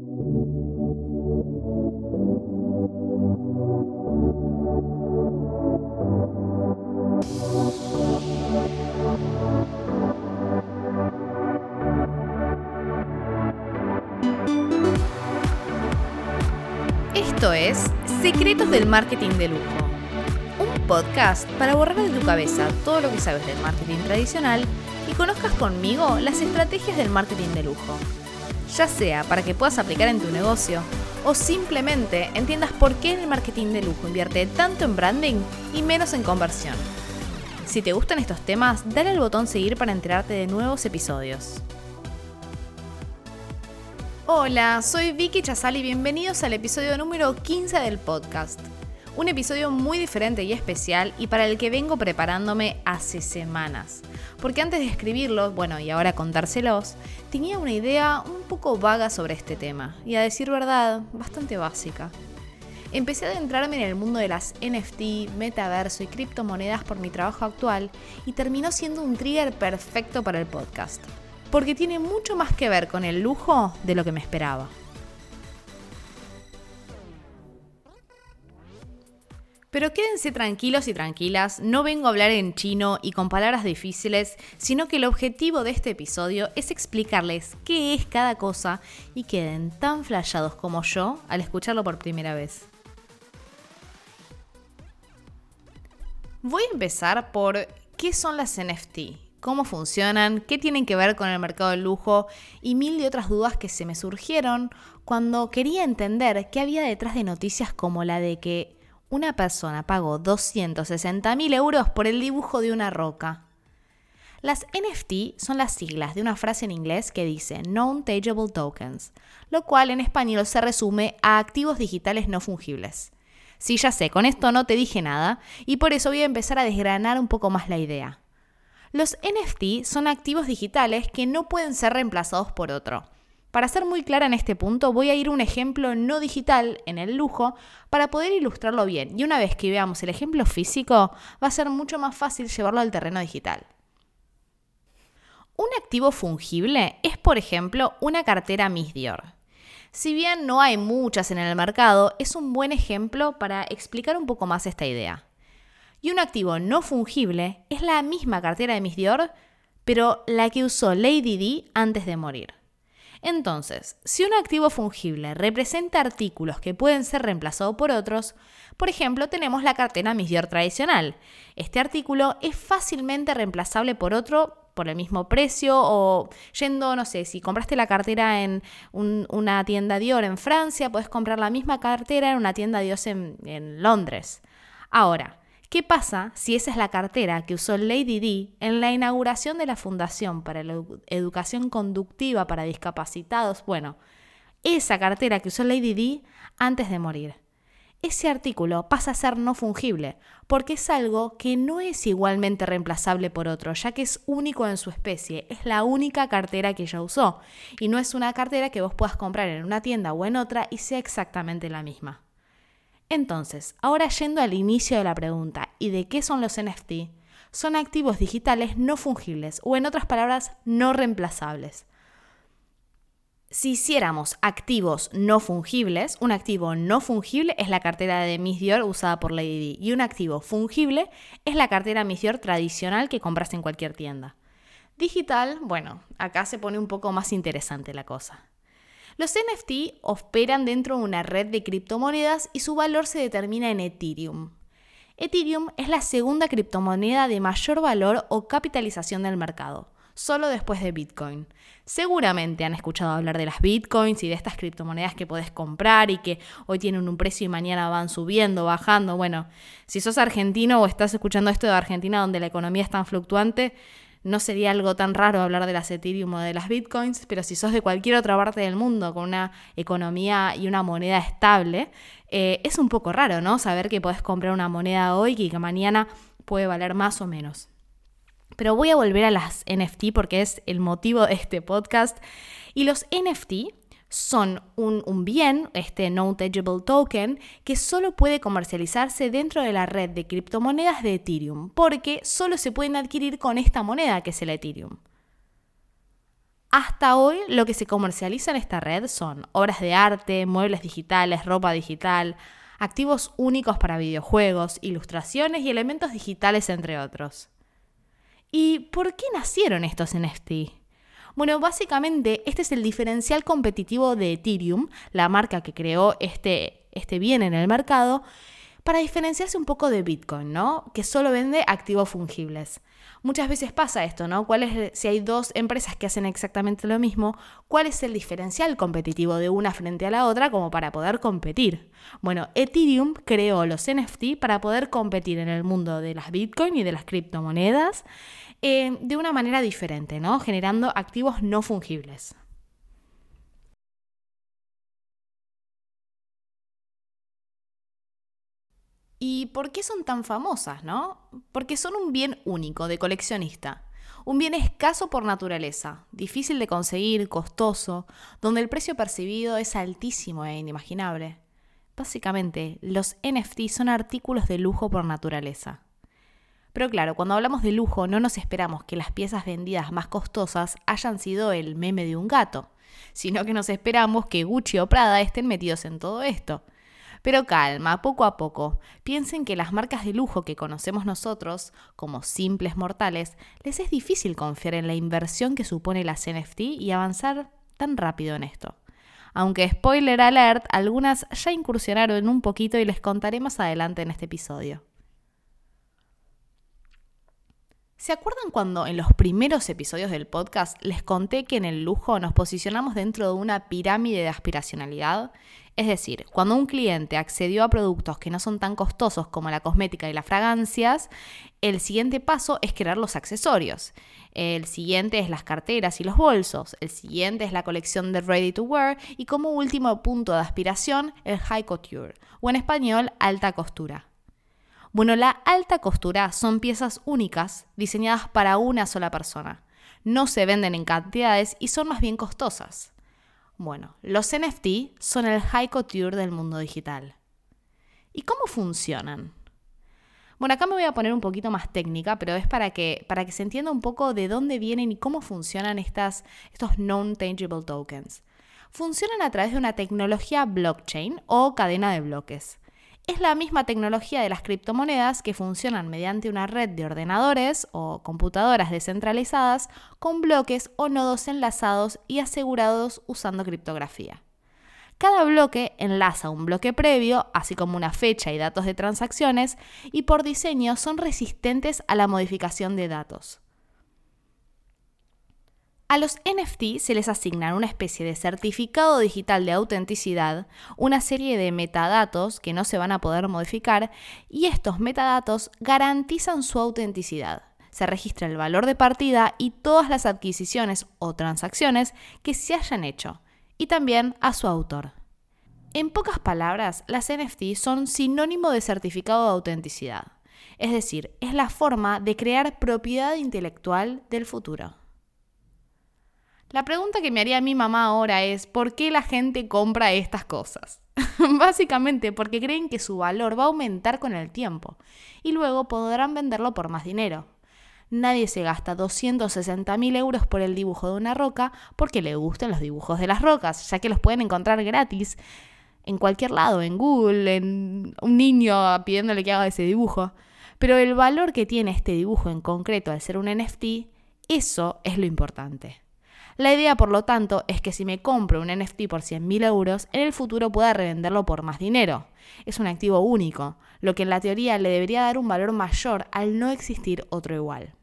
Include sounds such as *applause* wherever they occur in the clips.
Esto es Secretos del Marketing de Lujo, un podcast para borrar de tu cabeza todo lo que sabes del marketing tradicional y conozcas conmigo las estrategias del marketing de lujo, ya sea para que puedas aplicar en tu negocio o simplemente entiendas por qué el marketing de lujo invierte tanto en branding y menos en conversión. Si te gustan estos temas, dale al botón seguir para enterarte de nuevos episodios. Hola, soy Vicky Chazal y bienvenidos al episodio número 15 del podcast. Un episodio muy diferente y especial y para el que vengo preparándome hace semanas. Porque antes de escribirlo, bueno, y ahora contárselos, tenía una idea un poco vaga sobre este tema, y a decir verdad, bastante básica. Empecé a adentrarme en el mundo de las NFT, metaverso y criptomonedas por mi trabajo actual y terminó siendo un trigger perfecto para el podcast porque tiene mucho más que ver con el lujo de lo que me esperaba. Pero quédense tranquilos y tranquilas, no vengo a hablar en chino y con palabras difíciles, sino que el objetivo de este episodio es explicarles qué es cada cosa y queden tan flashados como yo al escucharlo por primera vez. Voy a empezar por qué son las NFT cómo funcionan, qué tienen que ver con el mercado del lujo y mil de otras dudas que se me surgieron cuando quería entender qué había detrás de noticias como la de que una persona pagó 260 mil euros por el dibujo de una roca. Las NFT son las siglas de una frase en inglés que dice Non-Tageable Tokens, lo cual en español se resume a activos digitales no fungibles. Sí, ya sé, con esto no te dije nada y por eso voy a empezar a desgranar un poco más la idea. Los NFT son activos digitales que no pueden ser reemplazados por otro. Para ser muy clara en este punto, voy a ir a un ejemplo no digital en el lujo para poder ilustrarlo bien. Y una vez que veamos el ejemplo físico, va a ser mucho más fácil llevarlo al terreno digital. Un activo fungible es, por ejemplo, una cartera Miss Dior. Si bien no hay muchas en el mercado, es un buen ejemplo para explicar un poco más esta idea. Y un activo no fungible es la misma cartera de Miss Dior, pero la que usó Lady D antes de morir. Entonces, si un activo fungible representa artículos que pueden ser reemplazados por otros, por ejemplo, tenemos la cartera Miss Dior tradicional. Este artículo es fácilmente reemplazable por otro por el mismo precio o yendo, no sé, si compraste la cartera en una tienda Dior en Francia, puedes comprar la misma cartera en una tienda Dior en Londres. Ahora, ¿Qué pasa si esa es la cartera que usó Lady D en la inauguración de la Fundación para la Educación Conductiva para Discapacitados? Bueno, esa cartera que usó Lady D antes de morir. Ese artículo pasa a ser no fungible, porque es algo que no es igualmente reemplazable por otro, ya que es único en su especie, es la única cartera que ella usó, y no es una cartera que vos puedas comprar en una tienda o en otra y sea exactamente la misma. Entonces, ahora yendo al inicio de la pregunta, ¿y de qué son los NFT? Son activos digitales no fungibles o en otras palabras, no reemplazables. Si hiciéramos activos no fungibles, un activo no fungible es la cartera de Miss Dior usada por Lady D y un activo fungible es la cartera Miss Dior tradicional que compras en cualquier tienda. Digital, bueno, acá se pone un poco más interesante la cosa. Los NFT operan dentro de una red de criptomonedas y su valor se determina en Ethereum. Ethereum es la segunda criptomoneda de mayor valor o capitalización del mercado, solo después de Bitcoin. Seguramente han escuchado hablar de las Bitcoins y de estas criptomonedas que podés comprar y que hoy tienen un precio y mañana van subiendo, bajando. Bueno, si sos argentino o estás escuchando esto de Argentina donde la economía es tan fluctuante, no sería algo tan raro hablar de las Ethereum o de las Bitcoins, pero si sos de cualquier otra parte del mundo con una economía y una moneda estable, eh, es un poco raro, ¿no? Saber que podés comprar una moneda hoy y que mañana puede valer más o menos. Pero voy a volver a las NFT porque es el motivo de este podcast. Y los NFT son un, bien, este non-tageable token, que solo puede comercializarse dentro de la red de criptomonedas de Ethereum, porque solo se pueden adquirir con esta moneda que es el Ethereum. Hasta hoy lo que se comercializa en esta red son obras de arte, muebles digitales, ropa digital, activos únicos para videojuegos, ilustraciones y elementos digitales, entre otros. ¿Y por qué nacieron estos NFT? Bueno, básicamente este es el diferencial competitivo de Ethereum, la marca que creó este, este bien en el mercado, para diferenciarse un poco de Bitcoin, ¿no? Que solo vende activos fungibles. Muchas veces pasa esto, ¿no? ¿Cuál es, si hay dos empresas que hacen exactamente lo mismo, cuál es el diferencial competitivo de una frente a la otra como para poder competir? Bueno, Ethereum creó los NFT para poder competir en el mundo de las Bitcoin y de las criptomonedas eh, de una manera diferente, ¿no? Generando activos no fungibles. ¿Y por qué son tan famosas, no? Porque son un bien único de coleccionista. Un bien escaso por naturaleza, difícil de conseguir, costoso, donde el precio percibido es altísimo e inimaginable. Básicamente, los NFT son artículos de lujo por naturaleza. Pero claro, cuando hablamos de lujo no nos esperamos que las piezas vendidas más costosas hayan sido el meme de un gato, sino que nos esperamos que Gucci o Prada estén metidos en todo esto. Pero calma, poco a poco. Piensen que las marcas de lujo que conocemos nosotros, como simples mortales, les es difícil confiar en la inversión que supone las NFT y avanzar tan rápido en esto. Aunque spoiler alert, algunas ya incursionaron un poquito y les contaré más adelante en este episodio. ¿Se acuerdan cuando en los primeros episodios del podcast les conté que en el lujo nos posicionamos dentro de una pirámide de aspiracionalidad? Es decir, cuando un cliente accedió a productos que no son tan costosos como la cosmética y las fragancias, el siguiente paso es crear los accesorios. El siguiente es las carteras y los bolsos. El siguiente es la colección de ready to wear. Y como último punto de aspiración, el high couture, o en español, alta costura. Bueno, la alta costura son piezas únicas diseñadas para una sola persona. No se venden en cantidades y son más bien costosas. Bueno, los NFT son el high couture del mundo digital. ¿Y cómo funcionan? Bueno, acá me voy a poner un poquito más técnica, pero es para que, para que se entienda un poco de dónde vienen y cómo funcionan estas, estos non-tangible tokens. Funcionan a través de una tecnología blockchain o cadena de bloques es la misma tecnología de las criptomonedas que funcionan mediante una red de ordenadores o computadoras descentralizadas con bloques o nodos enlazados y asegurados usando criptografía. Cada bloque enlaza un bloque previo, así como una fecha y datos de transacciones, y por diseño son resistentes a la modificación de datos. A los NFT se les asignan una especie de certificado digital de autenticidad, una serie de metadatos que no se van a poder modificar y estos metadatos garantizan su autenticidad. Se registra el valor de partida y todas las adquisiciones o transacciones que se hayan hecho, y también a su autor. En pocas palabras, las NFT son sinónimo de certificado de autenticidad, es decir, es la forma de crear propiedad intelectual del futuro. La pregunta que me haría mi mamá ahora es, ¿por qué la gente compra estas cosas? *laughs* Básicamente porque creen que su valor va a aumentar con el tiempo y luego podrán venderlo por más dinero. Nadie se gasta 260 mil euros por el dibujo de una roca porque le gustan los dibujos de las rocas, ya que los pueden encontrar gratis en cualquier lado, en Google, en un niño pidiéndole que haga ese dibujo. Pero el valor que tiene este dibujo en concreto al ser un NFT, eso es lo importante. La idea, por lo tanto, es que si me compro un NFT por 100.000 euros, en el futuro pueda revenderlo por más dinero. Es un activo único, lo que en la teoría le debería dar un valor mayor al no existir otro igual.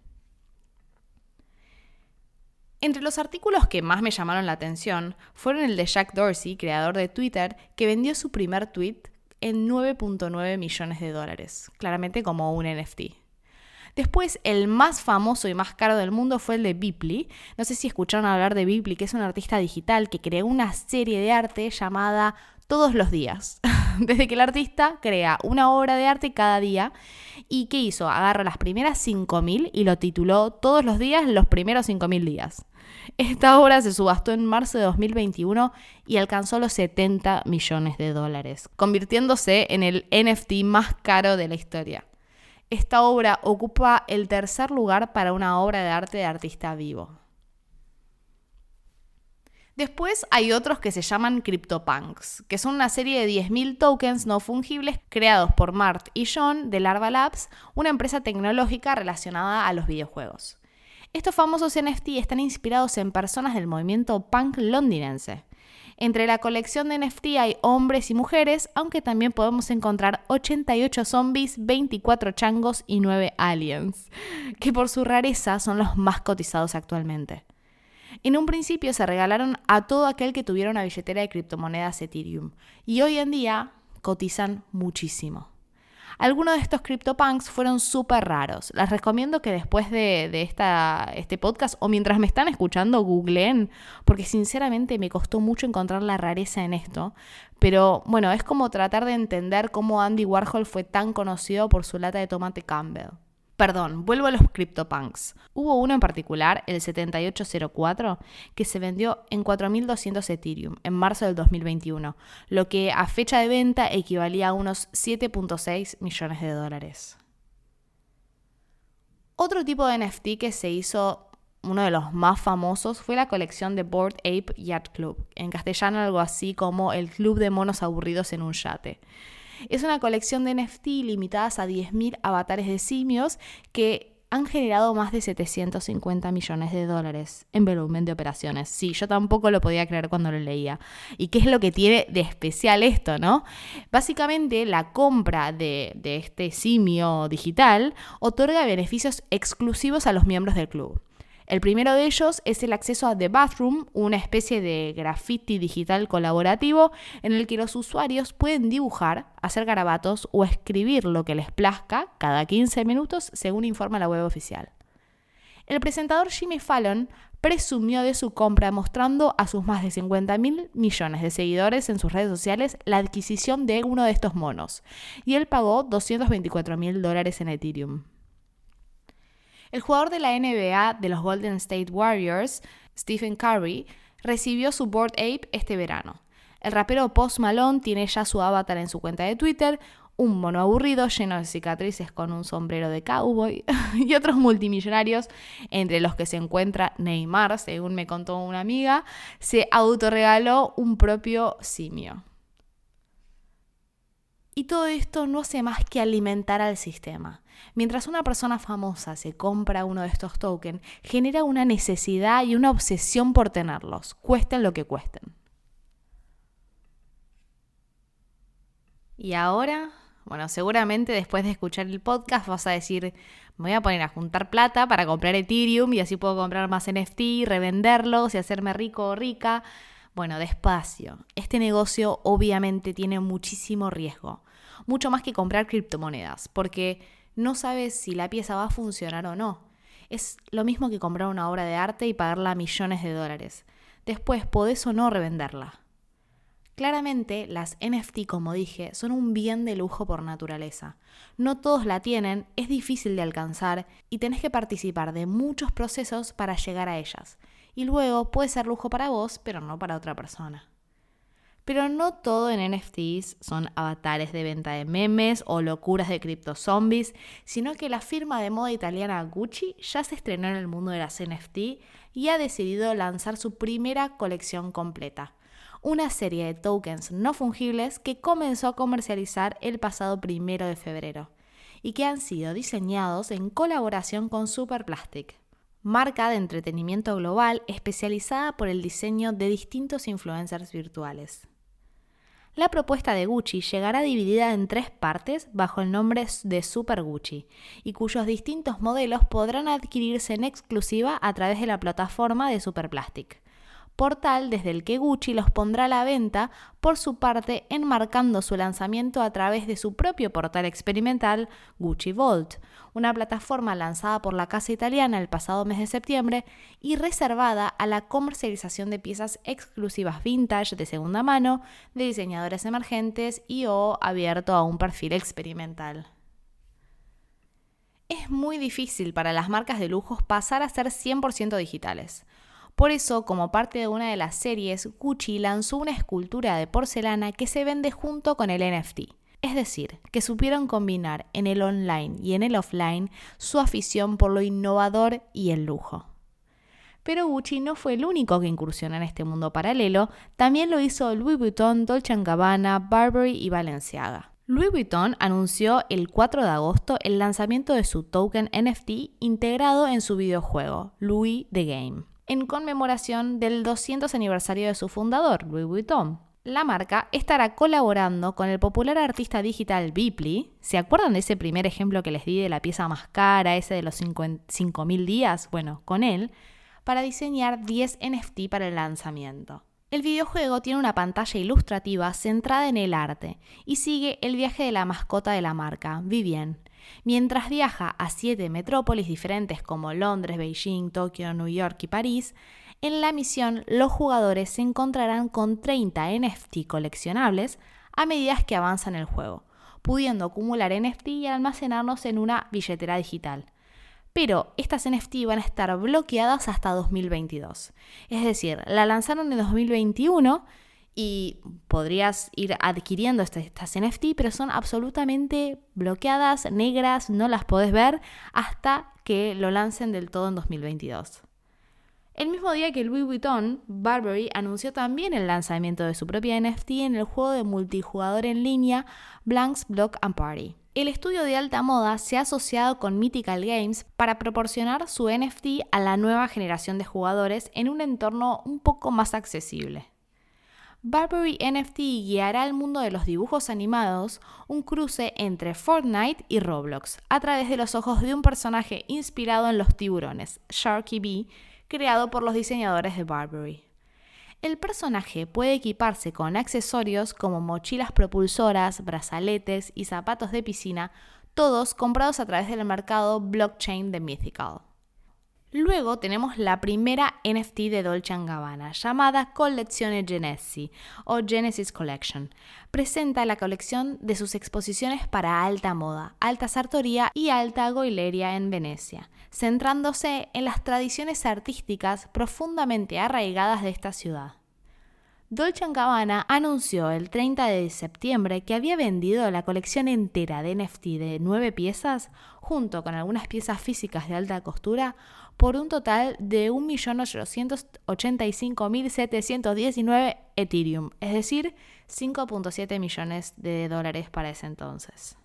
Entre los artículos que más me llamaron la atención fueron el de Jack Dorsey, creador de Twitter, que vendió su primer tweet en 9.9 millones de dólares, claramente como un NFT. Después, el más famoso y más caro del mundo fue el de Bipli. No sé si escucharon hablar de Bipli, que es un artista digital que creó una serie de arte llamada Todos los días. *laughs* Desde que el artista crea una obra de arte cada día. ¿Y qué hizo? Agarra las primeras 5.000 y lo tituló Todos los días, los primeros 5.000 días. Esta obra se subastó en marzo de 2021 y alcanzó los 70 millones de dólares, convirtiéndose en el NFT más caro de la historia. Esta obra ocupa el tercer lugar para una obra de arte de artista vivo. Después hay otros que se llaman CryptoPunks, que son una serie de 10.000 tokens no fungibles creados por Mart y John de Larva Labs, una empresa tecnológica relacionada a los videojuegos. Estos famosos NFT están inspirados en personas del movimiento punk londinense. Entre la colección de NFT hay hombres y mujeres, aunque también podemos encontrar 88 zombies, 24 changos y 9 aliens, que por su rareza son los más cotizados actualmente. En un principio se regalaron a todo aquel que tuviera una billetera de criptomonedas Ethereum y hoy en día cotizan muchísimo. Algunos de estos CryptoPunks fueron súper raros. Les recomiendo que después de, esta, este podcast o mientras me están escuchando googleen, porque sinceramente me costó mucho encontrar la rareza en esto. Pero bueno, es como tratar de entender cómo Andy Warhol fue tan conocido por su lata de tomate Campbell. Perdón, vuelvo a los CryptoPunks. Hubo uno en particular, el 7804, que se vendió en 4.200 Ethereum en marzo del 2021, lo que a fecha de venta equivalía a unos 7.6 millones de dólares. Otro tipo de NFT que se hizo uno de los más famosos fue la colección de Board Ape Yacht Club, en castellano algo así como el club de monos aburridos en un yate. Es una colección de NFT limitadas a 10.000 avatares de simios que han generado más de 750 millones de dólares en volumen de operaciones. Sí, yo tampoco lo podía creer cuando lo leía. ¿Y qué es lo que tiene de especial esto, no? Básicamente, la compra de, de este simio digital otorga beneficios exclusivos a los miembros del club. El primero de ellos es el acceso a The Bathroom, una especie de graffiti digital colaborativo en el que los usuarios pueden dibujar, hacer garabatos o escribir lo que les plazca cada 15 minutos, según informa la web oficial. El presentador Jimmy Fallon presumió de su compra mostrando a sus más de 50 mil millones de seguidores en sus redes sociales la adquisición de uno de estos monos, y él pagó 224 mil dólares en Ethereum. El jugador de la NBA de los Golden State Warriors, Stephen Curry, recibió su Board Ape este verano. El rapero Post Malone tiene ya su avatar en su cuenta de Twitter, un mono aburrido lleno de cicatrices con un sombrero de cowboy *laughs* y otros multimillonarios, entre los que se encuentra Neymar, según me contó una amiga, se autorregaló un propio simio. Y todo esto no hace más que alimentar al sistema. Mientras una persona famosa se compra uno de estos tokens, genera una necesidad y una obsesión por tenerlos, cuesten lo que cuesten. Y ahora, bueno, seguramente después de escuchar el podcast vas a decir, me voy a poner a juntar plata para comprar Ethereum y así puedo comprar más NFT, revenderlos y hacerme rico o rica. Bueno, despacio. Este negocio obviamente tiene muchísimo riesgo mucho más que comprar criptomonedas, porque no sabes si la pieza va a funcionar o no. Es lo mismo que comprar una obra de arte y pagarla millones de dólares. Después podés o no revenderla. Claramente, las NFT, como dije, son un bien de lujo por naturaleza. No todos la tienen, es difícil de alcanzar y tenés que participar de muchos procesos para llegar a ellas. Y luego puede ser lujo para vos, pero no para otra persona. Pero no todo en NFTs son avatares de venta de memes o locuras de cripto zombies, sino que la firma de moda italiana Gucci ya se estrenó en el mundo de las NFT y ha decidido lanzar su primera colección completa. Una serie de tokens no fungibles que comenzó a comercializar el pasado primero de febrero y que han sido diseñados en colaboración con Superplastic marca de entretenimiento global especializada por el diseño de distintos influencers virtuales. La propuesta de Gucci llegará dividida en tres partes bajo el nombre de Super Gucci y cuyos distintos modelos podrán adquirirse en exclusiva a través de la plataforma de Superplastic portal desde el que Gucci los pondrá a la venta por su parte enmarcando su lanzamiento a través de su propio portal experimental Gucci Vault, una plataforma lanzada por la casa italiana el pasado mes de septiembre y reservada a la comercialización de piezas exclusivas vintage de segunda mano de diseñadores emergentes y o abierto a un perfil experimental. Es muy difícil para las marcas de lujos pasar a ser 100% digitales. Por eso, como parte de una de las series, Gucci lanzó una escultura de porcelana que se vende junto con el NFT. Es decir, que supieron combinar en el online y en el offline su afición por lo innovador y el lujo. Pero Gucci no fue el único que incursionó en este mundo paralelo, también lo hizo Louis Vuitton, Dolce Gabbana, Burberry y Balenciaga. Louis Vuitton anunció el 4 de agosto el lanzamiento de su token NFT integrado en su videojuego, Louis the Game, en conmemoración del 200 aniversario de su fundador, Louis Vuitton. La marca estará colaborando con el popular artista digital Beeply. ¿Se acuerdan de ese primer ejemplo que les di de la pieza más cara, ese de los 5.000 días? Bueno, con él, para diseñar 10 NFT para el lanzamiento. El videojuego tiene una pantalla ilustrativa centrada en el arte y sigue el viaje de la mascota de la marca, Vivien, mientras viaja a siete metrópolis diferentes como Londres, Beijing, Tokio, New York y París. En la misión, los jugadores se encontrarán con 30 NFT coleccionables a medida que avanzan el juego, pudiendo acumular NFT y almacenarlos en una billetera digital pero estas NFT van a estar bloqueadas hasta 2022. Es decir, la lanzaron en 2021 y podrías ir adquiriendo este, estas NFT, pero son absolutamente bloqueadas, negras, no las podés ver hasta que lo lancen del todo en 2022. El mismo día que Louis Vuitton, Burberry anunció también el lanzamiento de su propia NFT en el juego de multijugador en línea Blanks Block and Party el estudio de alta moda se ha asociado con Mythical Games para proporcionar su NFT a la nueva generación de jugadores en un entorno un poco más accesible. Burberry NFT guiará al mundo de los dibujos animados un cruce entre Fortnite y Roblox a través de los ojos de un personaje inspirado en los tiburones, Sharky Bee, creado por los diseñadores de Burberry. El personaje puede equiparse con accesorios como mochilas propulsoras, brazaletes y zapatos de piscina, todos comprados a través del mercado blockchain de Mythical. Luego tenemos la primera NFT de Dolce Gabbana, llamada Collezione Genesi o Genesis Collection. Presenta la colección de sus exposiciones para alta moda, alta sartoría y alta goileria en Venecia, centrándose en las tradiciones artísticas profundamente arraigadas de esta ciudad. Dolce Gabbana anunció el 30 de septiembre que había vendido la colección entera de NFT de nueve piezas, junto con algunas piezas físicas de alta costura, por un total de 1.885.719 Ethereum, es decir, 5.7 millones de dólares para ese entonces.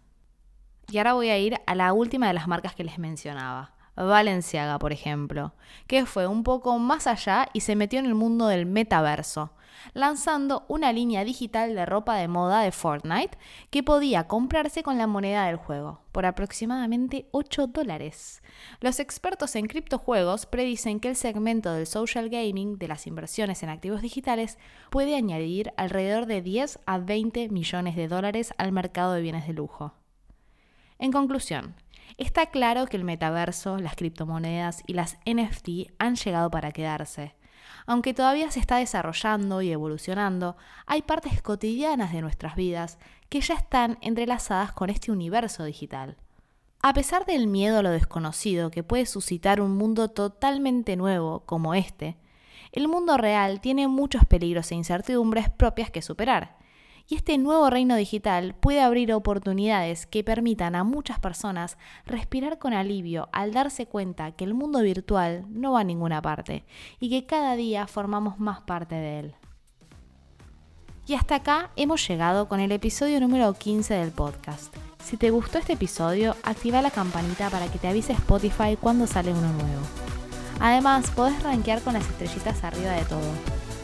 Y ahora voy a ir a la última de las marcas que les mencionaba. Valenciaga, por ejemplo, que fue un poco más allá y se metió en el mundo del metaverso, lanzando una línea digital de ropa de moda de Fortnite que podía comprarse con la moneda del juego, por aproximadamente 8 dólares. Los expertos en criptojuegos predicen que el segmento del social gaming de las inversiones en activos digitales puede añadir alrededor de 10 a 20 millones de dólares al mercado de bienes de lujo. En conclusión, Está claro que el metaverso, las criptomonedas y las NFT han llegado para quedarse. Aunque todavía se está desarrollando y evolucionando, hay partes cotidianas de nuestras vidas que ya están entrelazadas con este universo digital. A pesar del miedo a lo desconocido que puede suscitar un mundo totalmente nuevo como este, el mundo real tiene muchos peligros e incertidumbres propias que superar, y este nuevo reino digital puede abrir oportunidades que permitan a muchas personas respirar con alivio al darse cuenta que el mundo virtual no va a ninguna parte y que cada día formamos más parte de él. Y hasta acá hemos llegado con el episodio número 15 del podcast. Si te gustó este episodio, activa la campanita para que te avise Spotify cuando sale uno nuevo. Además, podés rankear con las estrellitas arriba de todo.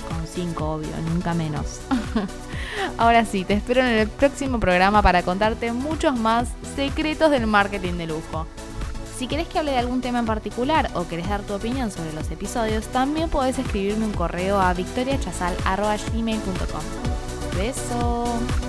Con 5, obvio, nunca menos. *laughs* *laughs* Ahora sí, te espero en el próximo programa para contarte muchos más secretos del marketing de lujo. Si querés que hable de algún tema en particular o querés dar tu opinión sobre los episodios, también podés escribirme un correo a victoriachazal.gmail.com. ¡Beso!